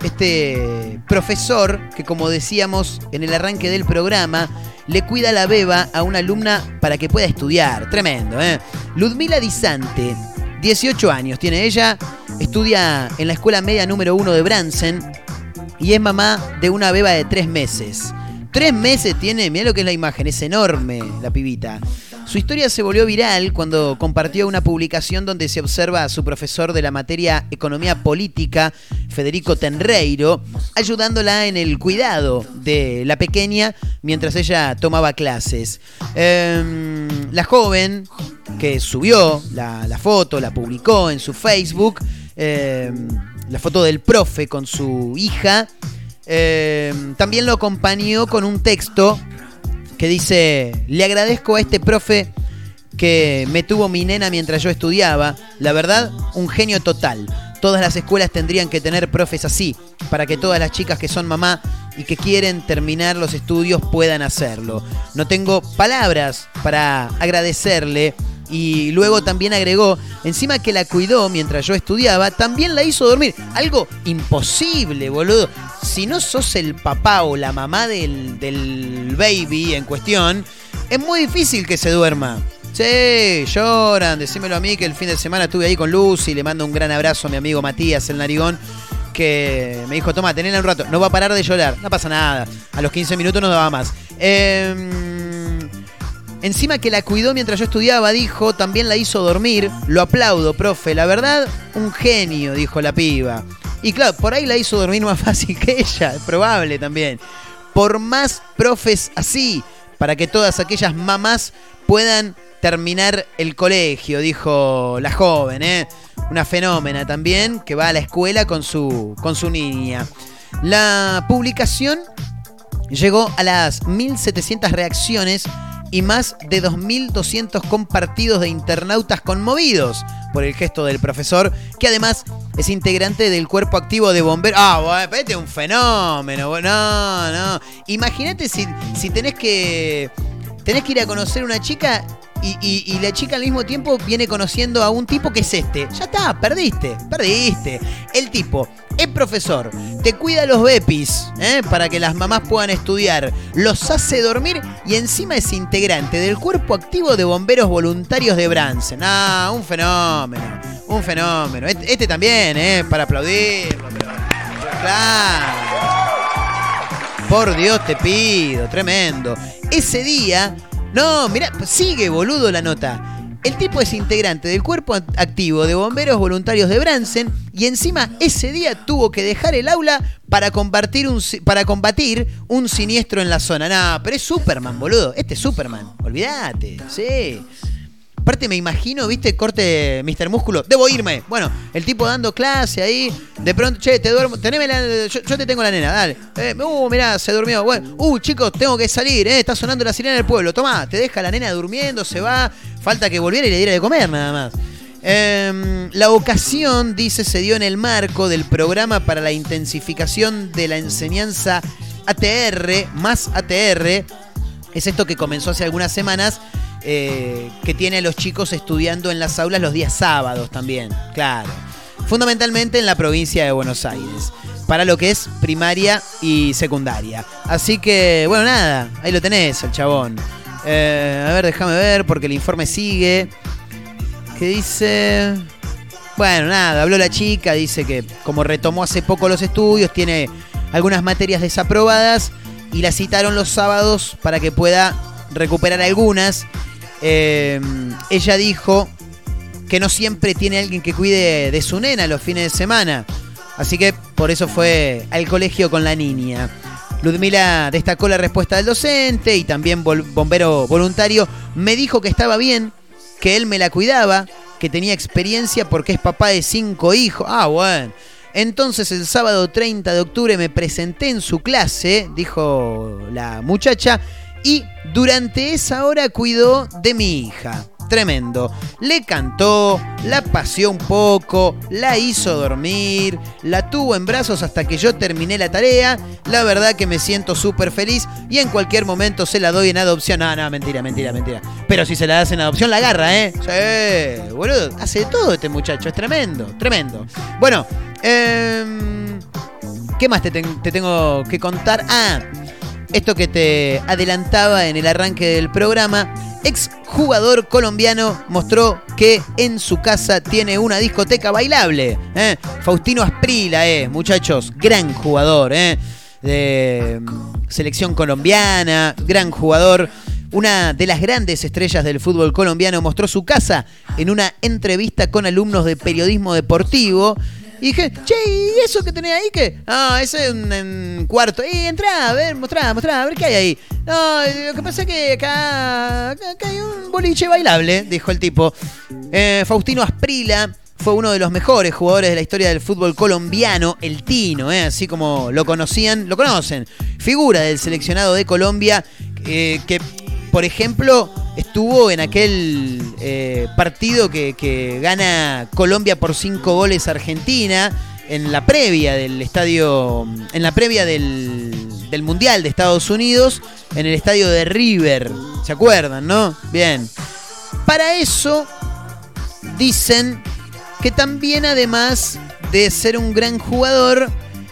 este profesor que como decíamos en el arranque del programa, le cuida la beba a una alumna para que pueda estudiar. Tremendo, ¿eh? Ludmila Disante, 18 años tiene ella, estudia en la escuela media número 1 de Bransen y es mamá de una beba de 3 meses. Tres meses tiene, mira lo que es la imagen, es enorme la pibita. Su historia se volvió viral cuando compartió una publicación donde se observa a su profesor de la materia Economía Política, Federico Tenreiro, ayudándola en el cuidado de la pequeña mientras ella tomaba clases. Em, la joven que subió la, foto, la publicó en su Facebook, em, la foto del profe con su hija, eh, también lo acompañó con un texto que dice, le agradezco a este profe que me tuvo mi nena mientras yo estudiaba. La verdad, un genio total. Todas las escuelas tendrían que tener profes así, para que todas las chicas que son mamá y que quieren terminar los estudios puedan hacerlo. No tengo palabras para agradecerle. Y luego también agregó, encima que la cuidó mientras yo estudiaba, también la hizo dormir. Algo imposible, boludo. Si no sos el papá o la mamá del, del baby en cuestión, es muy difícil que se duerma. Sí, lloran, decímelo a mí que el fin de semana estuve ahí con Lucy, le mando un gran abrazo a mi amigo Matías, el narigón, que me dijo, toma, tenela un rato, no va a parar de llorar, no pasa nada, a los 15 minutos no daba más. Em, encima que la cuidó mientras yo estudiaba, dijo, también la hizo dormir, lo aplaudo, profe, la verdad, un genio, dijo la piba. Y claro, por ahí la hizo dormir más fácil que ella, es probable también. Por más profes así, para que todas aquellas mamás puedan terminar el colegio, dijo la joven, ¿eh? Una fenómena también que va a la escuela con su, con su niña. La publicación llegó a las 1.700 reacciones y más de 2.200 compartidos de internautas conmovidos por el gesto del profesor, que además es integrante del cuerpo activo de bomberos. Ah, pero este es un fenómeno. No, no. Imagínate si, si tenés que. Tenés que ir a conocer una chica y, la chica al mismo tiempo viene conociendo a un tipo que es este. Ya está, perdiste, perdiste. El tipo es profesor, te cuida los bepis ¿eh? para que las mamás puedan estudiar, los hace dormir y encima es integrante del cuerpo activo de bomberos voluntarios de Bransen. Ah, un fenómeno, un fenómeno. Este, este también, ¿eh? Para aplaudirlo. Claro. Por Dios te pido, tremendo. Ese día, no, mira, sigue boludo la nota. El tipo es integrante del cuerpo act- activo de bomberos voluntarios de Bransen y encima ese día tuvo que dejar el aula para combatir un, si- para combatir un siniestro en la zona. No, pero es Superman, boludo. Este es Superman. Olvídate, sí. Aparte me imagino, viste, corte Mr. Músculo, debo irme. Bueno, el tipo dando clase ahí, de pronto, che, te duermo, teneme la, yo, yo te tengo la nena, dale. Eh, uh, mirá, se durmió. Bueno, uh, chicos, tengo que salir, eh, está sonando la sirena del pueblo. Tomá, te deja la nena durmiendo, se va, falta que volviera y le diera de comer nada más. Em, la ocasión, dice, se dio en el marco del programa para la intensificación de la enseñanza ATR, más ATR, es esto que comenzó hace algunas semanas, eh, que tiene a los chicos estudiando en las aulas los días sábados también, claro. Fundamentalmente en la provincia de Buenos Aires. para lo que es primaria y secundaria. Así que, bueno, nada, ahí lo tenés, el chabón. Eh, a ver, déjame ver, porque el informe sigue. ¿Qué dice? Bueno, nada, habló la chica, dice que como retomó hace poco los estudios, tiene algunas materias desaprobadas y la citaron los sábados para que pueda recuperar algunas. Eh, ella dijo que no siempre tiene alguien que cuide de su nena los fines de semana. Así que por eso fue al colegio con la niña. Ludmila destacó la respuesta del docente y también bombero voluntario. Me dijo que estaba bien, que él me la cuidaba, que tenía experiencia porque es papá de cinco hijos. Ah, bueno. Entonces el sábado 30 de octubre me presenté en su clase, dijo la muchacha, y durante esa hora cuidó de mi hija. Tremendo. Le cantó, la paseó un poco, la hizo dormir, la tuvo en brazos hasta que yo terminé la tarea. La verdad que me siento súper feliz y en cualquier momento se la doy en adopción. No, no, mentira, mentira, mentira. Pero si se la das en adopción, la agarra, ¿eh? Sí, boludo. Hace de todo este muchacho. Es tremendo, tremendo. Bueno, em, ¿qué más te tengo que contar? Ah, esto que te adelantaba en el arranque del programa, ex jugador colombiano mostró que en su casa tiene una discoteca bailable. ¿eh? Faustino Asprila, eh, muchachos, gran jugador, eh, de mm, selección colombiana, gran jugador. Una de las grandes estrellas del fútbol colombiano mostró su casa en una entrevista con alumnos de periodismo deportivo. Y dije, che, ¿y eso que tenés ahí qué? Ah, ese es un, cuarto. Y entrá, a ver, mostrá, mostrá, a ver qué hay ahí. No, lo que pasa es que acá, acá, acá hay un boliche bailable, dijo el tipo. Eh, Faustino Asprila fue uno de los mejores jugadores de la historia del fútbol colombiano, el Tino, eh, así como lo conocían, lo conocen. Figura del seleccionado de Colombia, eh, que, por ejemplo, estuvo en aquel eh, partido que, gana Colombia por cinco goles Argentina en la previa del estadio, en la previa del, del Mundial de Estados Unidos, en el estadio de River. ¿Se acuerdan, no? Bien. Para eso dicen que también además de ser un gran jugador,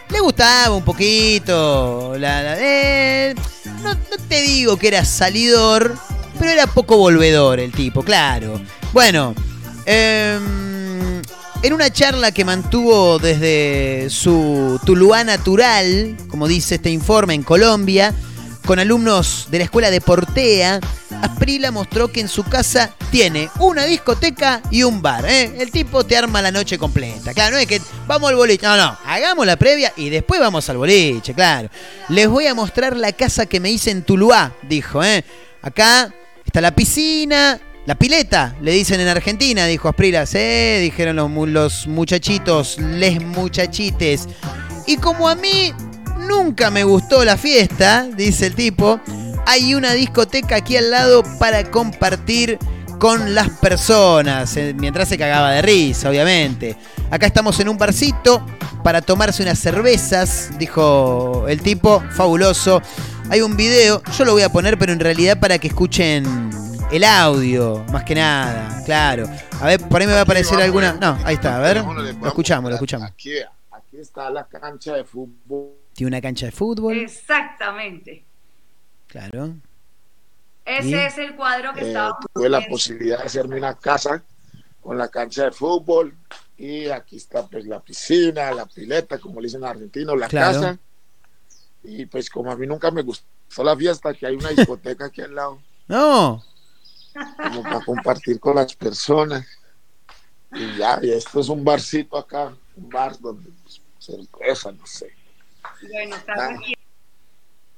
le gustaba un poquito. La, la- eh, no, te digo que era salidor, pero era poco volvedor el tipo, claro. Bueno, em, en una charla que mantuvo desde su Tuluá natural, como dice este informe, en Colombia, con alumnos de la escuela de Portea, Asprila mostró que en su casa tiene una discoteca y un bar. ¿eh? El tipo te arma la noche completa. Claro, no es que vamos al boliche. No, no, hagamos la previa y después vamos al boliche, claro. Les voy a mostrar la casa que me hice en Tuluá, dijo. ¿eh? Acá está la piscina, la pileta, le dicen en Argentina, dijo Asprila. Sí, dijeron los muchachitos, les muchachites. Y como a mí nunca me gustó la fiesta, dice el tipo, hay una discoteca aquí al lado para compartir con las personas, eh, mientras se cagaba de risa, obviamente. Acá estamos en un barcito para tomarse unas cervezas, dijo el tipo, fabuloso. Hay un video, yo lo voy a poner, pero en realidad para que escuchen el audio, más que nada, claro. A ver, por ahí me va a aparecer alguna... No, ahí está, a ver, lo escuchamos, lo escuchamos. Aquí, aquí está la cancha de fútbol. Tiene una cancha de fútbol, Exactamente. claro. Ese ¿Y? es el cuadro que Eh, estaba. tuve la posibilidad de hacerme una casa con la cancha de fútbol y aquí está pues la piscina, la pileta, como le dicen en argentino, la Claro. casa. Y pues como a mí nunca me gustó la fiesta, que hay una discoteca aquí al lado, No, como para compartir con las personas. Y ya, y esto es un barcito acá, un bar donde pues, cerveza, no sé. Bueno, está Ah. tranquilo.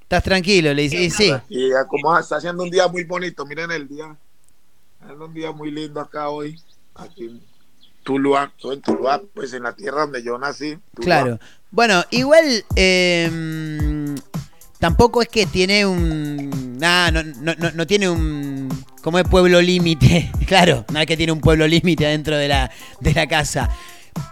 estás tranquilo, le dice, y sí. Y ya como está haciendo un día muy bonito, miren el día. Es un día muy lindo acá hoy, aquí en Tuluá, todo en Tuluá, pues en la tierra donde yo nací. Tuluá. Claro. Bueno, igual eh, tampoco es que tiene un. nah, no, no, no, no tiene un. Como es pueblo límite. Claro, no es que tiene un pueblo límite adentro de la, de la casa.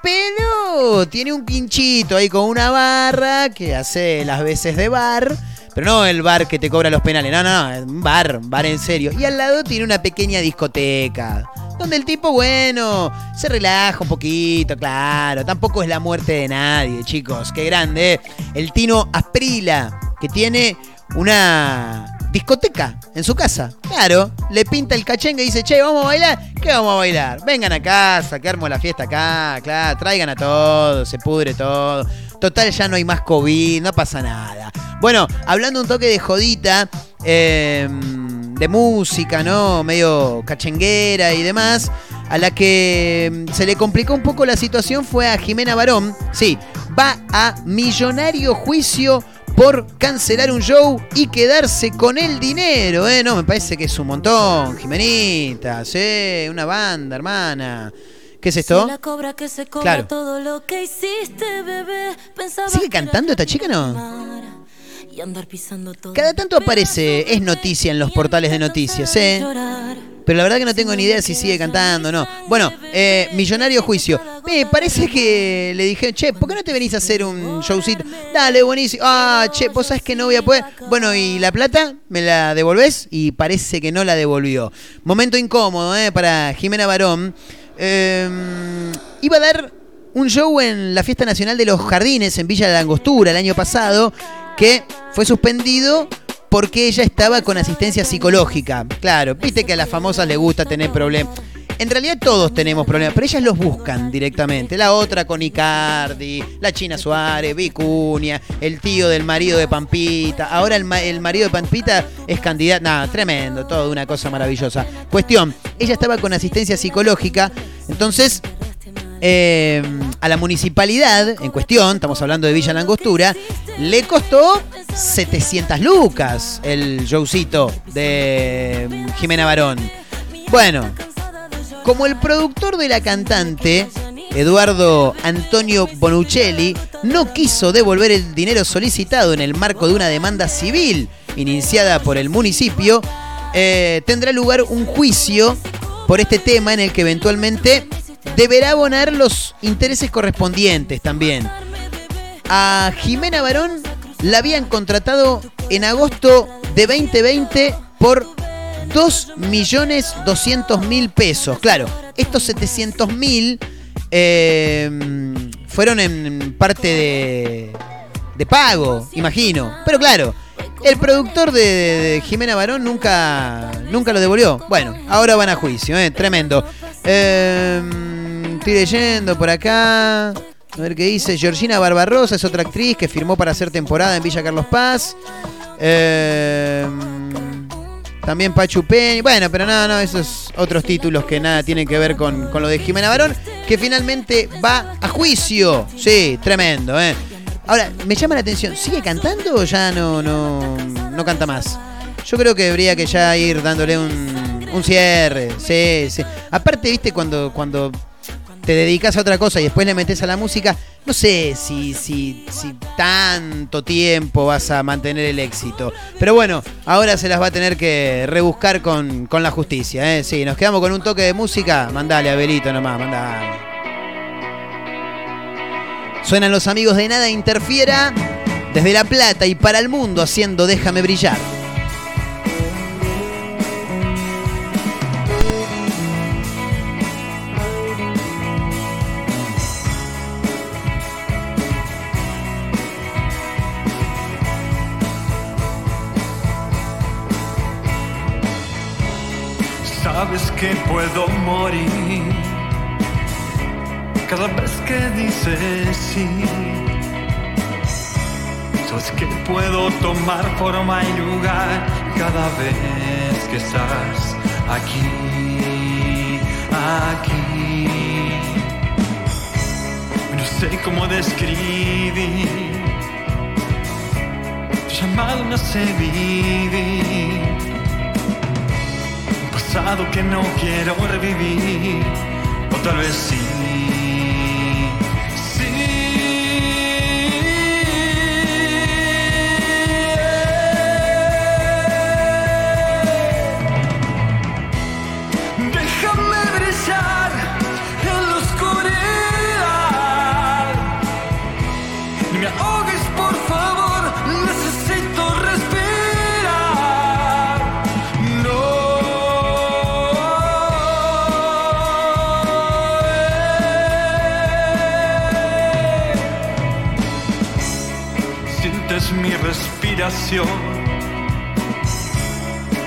Pero tiene un pinchito ahí con una barra que hace las veces de bar. Pero no el bar que te cobra los penales, no, no, no, un bar, un bar en serio. Y al lado tiene una pequeña discoteca. Donde el tipo, bueno, se relaja un poquito, claro. Tampoco es la muerte de nadie, chicos. Qué grande. ¿eh? El Tino Asprila, que tiene una discoteca en su casa. Claro, le pinta el cachengue y dice, che, ¿vamos a bailar? ¿Qué vamos a bailar? Vengan a casa, que armo la fiesta acá, claro, traigan a todos, se pudre todo. Total, ya no hay más COVID, no pasa nada. Bueno, hablando un toque de jodita, eh, de música, ¿no? Medio cachenguera y demás. A la que mm, se le complicó un poco la situación fue a Jimena Barón. Sí, va a millonario juicio por cancelar un show y quedarse con el dinero, ¿eh? No, me parece que es un montón, Jimenita, sí, una banda, hermana. ¿Qué es esto? La cobra que se cobra Claro. todo lo que hiciste, bebé. Pensaba ¿Sigue cantando esta chica, no? Amara Y andar pisando todo. Cada tanto aparece, es noticia en los portales de noticias, ¿eh? Pero la verdad que no tengo ni idea si sigue cantando o no. Bueno, eh, Millonario Juicio. Me parece que le dije, che, ¿por qué no te venís a hacer un showcito? Dale, buenísimo. Ah, che, vos sabés que no voy a poder. Bueno, ¿y la plata? ¿Me la devolvés? Y parece que no la devolvió. Momento incómodo, ¿eh? Para Jimena Barón. Eh, iba a dar un show en la Fiesta Nacional de los Jardines en Villa de la Angostura el año pasado, que fue suspendido porque ella estaba con asistencia psicológica. Claro, viste que a las famosas les gusta tener problemas. En realidad todos tenemos problemas, pero ellas los buscan directamente. La otra con Icardi, la China Suárez, Vicuña, el tío del marido de Pampita. Ahora el, ma- el marido de Pampita es candidato. Nada, tremendo, todo una cosa maravillosa. Cuestión, ella estaba con asistencia psicológica, entonces eh, a la municipalidad en cuestión, estamos hablando de Villa Langostura, le costó 700 lucas el showcito de mm, Jimena Barón. Bueno, como el productor de la cantante, Eduardo Antonio Bonuccelli, no quiso devolver el dinero solicitado en el marco de una demanda civil iniciada por el municipio, eh, tendrá lugar un juicio por este tema en el que eventualmente deberá abonar los intereses correspondientes también. A Jimena Barón la habían contratado en agosto de 2020 por 2.200.000 pesos. Claro, estos 700.000 eh, fueron en parte de, pago, imagino. Pero claro, el productor de, de Jimena Barón nunca, nunca lo devolvió. Bueno, ahora van a juicio, eh, tremendo. Eh, leyendo por acá. A ver qué dice. Georgina Barbarosa es otra actriz que firmó para hacer temporada en Villa Carlos Paz. Eh, también Pachu Peña. Bueno, pero no, no, esos otros títulos que nada tienen que ver con, con lo de Jimena Barón, que finalmente va a juicio. Sí, tremendo, ¿eh? Ahora, me llama la atención, ¿sigue cantando o ya no, no, no canta más? Yo creo que debería que ya ir dándole un, un cierre. Sí, sí. Aparte, viste, cuando, cuando te dedicas a otra cosa y después le metes a la música, no sé si, si, si tanto tiempo vas a mantener el éxito. Pero bueno, ahora se las va a tener que rebuscar con, con la justicia. ¿eh? Sí, nos quedamos con un toque de música. Mandale, Abelito nomás, mandale. Suenan los amigos de Nada Interfiera desde La Plata y para el mundo haciendo Déjame brillar. Que puedo morir cada vez que dices sí. Sabes que puedo tomar forma y lugar cada vez que estás aquí, aquí. No sé cómo describir llamado me hace vivir pasado que no quiero revivir, o tal vez sí.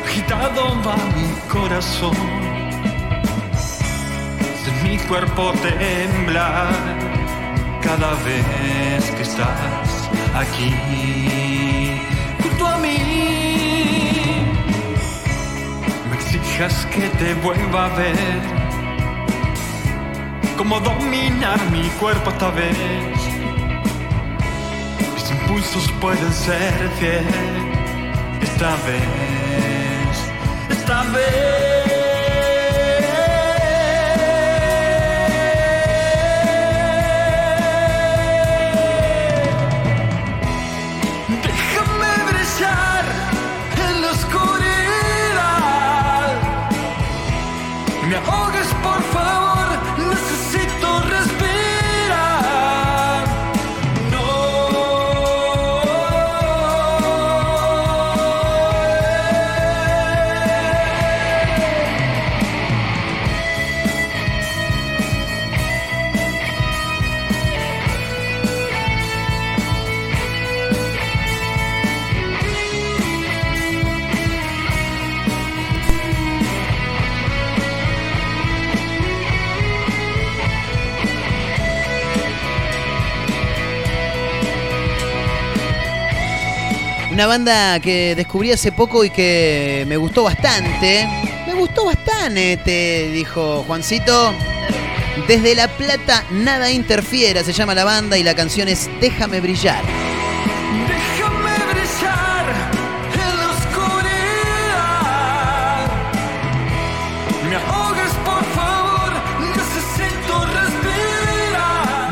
Agitado va mi corazón, de mi cuerpo temblar cada vez que estás aquí junto a mí. Me exijas que te vuelva a ver. Cómo dominar mi cuerpo esta vez. Impulsos pueden ser fiel. Esta vez, esta vez. Una banda que descubrí hace poco y que me gustó bastante. Me gustó bastante, te dijo Juancito. Desde La Plata, nada interfiera, se llama la banda y la canción es Déjame brillar.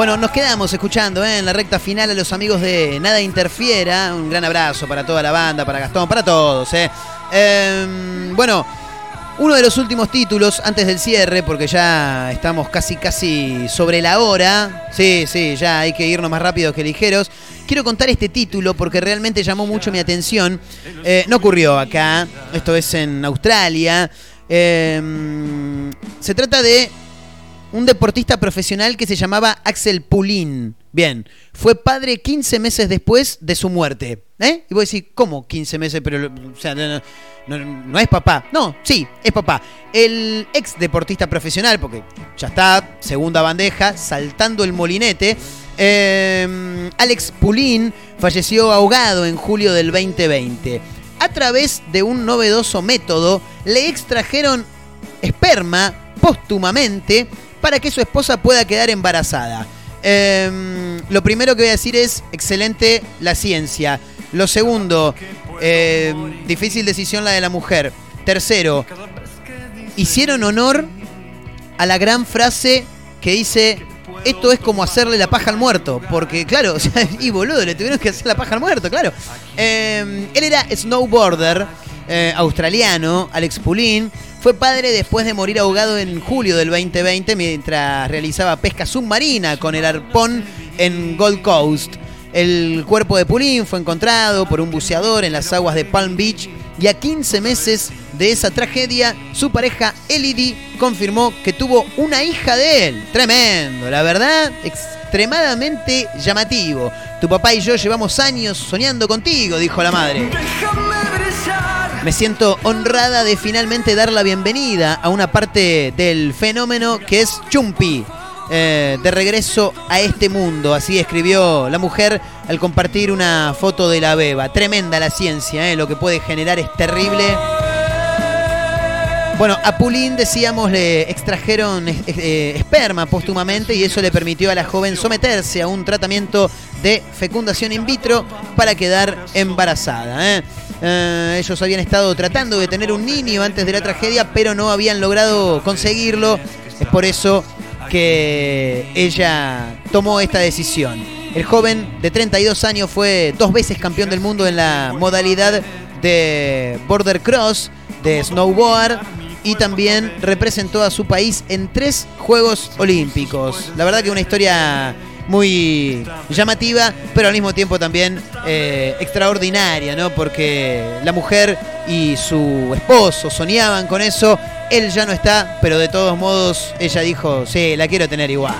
Bueno, nos quedamos escuchando ¿eh? en la recta final a los amigos de Nada Interfiera. Un gran abrazo para toda la banda, para Gastón, para todos. ¿eh? Em, bueno, uno de los últimos títulos antes del cierre, porque ya estamos casi, casi sobre la hora. Sí, sí, ya hay que irnos más rápido que ligeros. Quiero contar este título porque realmente llamó mucho mi atención. Eh, no ocurrió acá, esto es en Australia. Em, se trata de un deportista profesional que se llamaba Axel Pulin. Bien, fue padre 15 meses después de su muerte. ¿Eh? Y vos decís, ¿cómo 15 meses? Pero, no, es papá. No, sí, es papá. El ex deportista profesional, porque ya está, segunda bandeja, saltando el molinete. eh, Alex Pulin falleció ahogado en julio del 2020. A través de un novedoso método, le extrajeron esperma póstumamente para que su esposa pueda quedar embarazada. Em, lo primero que voy a decir es excelente la ciencia. Lo segundo, em, difícil decisión la de la mujer. Tercero, hicieron honor a la gran frase que dice esto es como hacerle la paja al muerto. Porque, claro, y boludo, le tuvieron que hacer la paja al muerto, claro. Eh, él era snowboarder eh, australiano, Alex Pulin. Fue padre después de morir ahogado en julio del 2020 mientras realizaba pesca submarina con el arpón en Gold Coast. El cuerpo de Pulín fue encontrado por un buceador en las aguas de Palm Beach y a 15 meses de esa tragedia, su pareja Elodie confirmó que tuvo una hija de él. Tremendo, la verdad, extremadamente llamativo. Tu papá y yo llevamos años soñando contigo, dijo la madre. Me siento honrada de finalmente dar la bienvenida a una parte del fenómeno que es Chumpi. eh, de regreso a este mundo, así escribió la mujer al compartir una foto de la beba. Tremenda la ciencia, eh, lo que puede generar es terrible. Bueno, a Pulín, decíamos, le extrajeron eh, esperma póstumamente y eso le permitió a la joven someterse a un tratamiento de fecundación in vitro para quedar embarazada. Eh, ellos habían estado tratando de tener un niño antes de la tragedia, pero no habían logrado conseguirlo. Es por eso que ella tomó esta decisión. El joven de 32 años fue dos veces campeón del mundo en la modalidad de border cross, de snowboard y también representó a su país en tres Juegos Olímpicos. La verdad que una historia muy llamativa, pero al mismo tiempo también eh, extraordinaria, ¿no? Porque la mujer y su esposo soñaban con eso. Él ya no está, pero de todos modos ella dijo, sí, la quiero tener igual.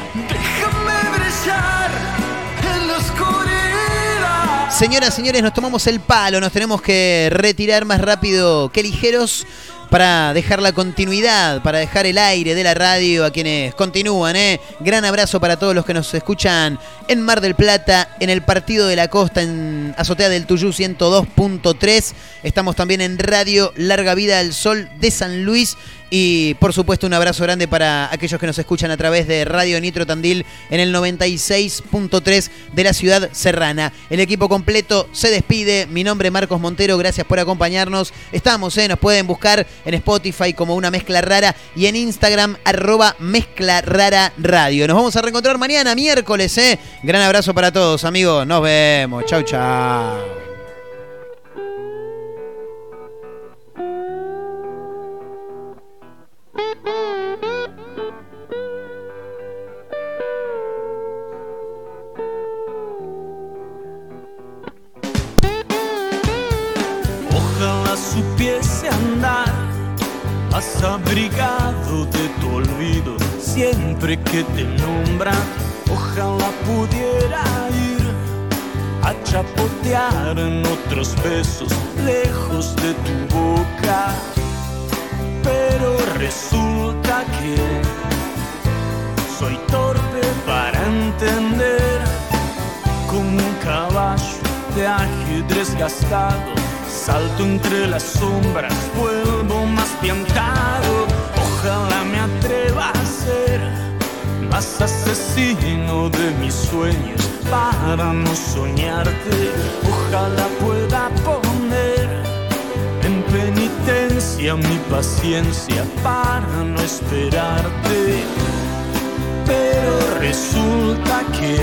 Señoras, señores, nos tomamos el palo, nos tenemos que retirar más rápido que ligeros para dejar la continuidad, para dejar el aire de la radio a quienes continúan. ¿eh? Gran abrazo para todos los que nos escuchan en Mar del Plata, en el Partido de la Costa, en Azotea del Tuyú 102.3. Estamos también en Radio Larga Vida al Sol de San Luis. Y por supuesto un abrazo grande para aquellos que nos escuchan a través de Radio Nitro Tandil en el 96.3 de la ciudad serrana. El equipo completo se despide. Mi nombre es Marcos Montero, gracias por acompañarnos. Estamos, eh, nos pueden buscar en Spotify como una mezcla rara y en Instagram arroba mezcla rara. Nos vamos a reencontrar mañana, miércoles. Eh. Gran abrazo para todos, amigos. Nos vemos. Chau, chau. Ojalá supiese andar más abrigado de tu olvido siempre que te nombran. Ojalá pudiera ir a chapotear en otros besos lejos de tu boca. Resulta que soy torpe para entender como un caballo de ajedrez gastado. Salto entre las sombras, vuelvo más piantado. Ojalá me atreva a ser más asesino de mis sueños para no soñarte. Ojalá pueda poner penitencia mi paciencia para no esperarte. Pero resulta que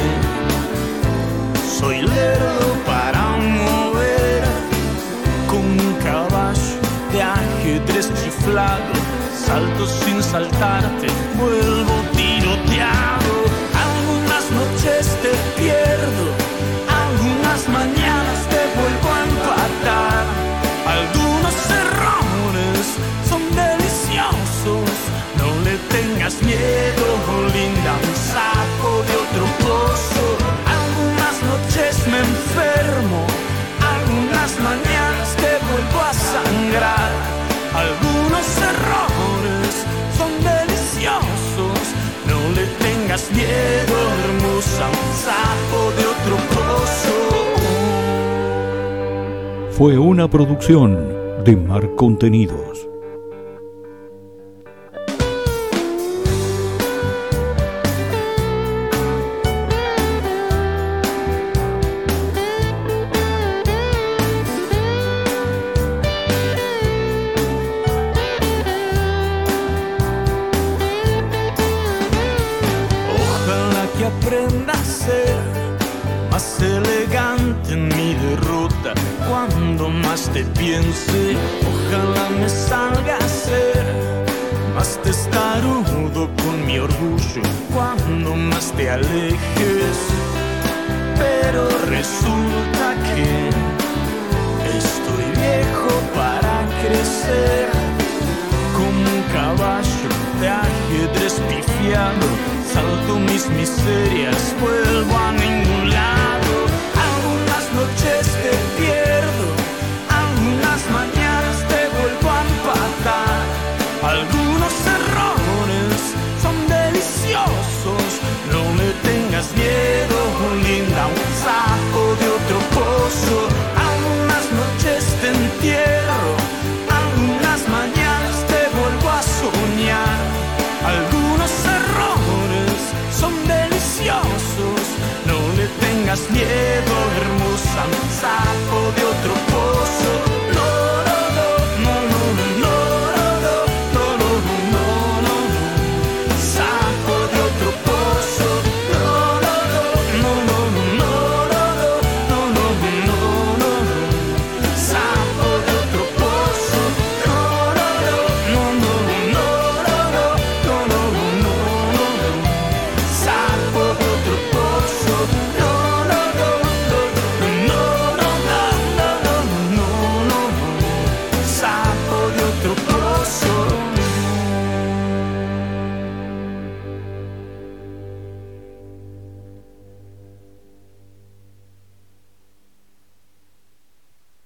soy lerdo para mover con un caballo de ajedrez chiflado. Salto sin saltarte, vuelvo tiroteado. Tengas miedo, linda, un sapo de otro pozo. Algunas noches me enfermo, algunas mañanas te vuelvo a sangrar. Algunos errores son deliciosos, no le tengas miedo, hermosa, un sapo de otro pozo. Fue una producción de Mar Contenidos. Te piense. Ojalá me salga a ser más testarudo con mi orgullo cuando más te alejes. Pero resulta que estoy viejo para crecer como un caballo de ajedrez pifiado. Salto mis miserias, vuelvo a ningún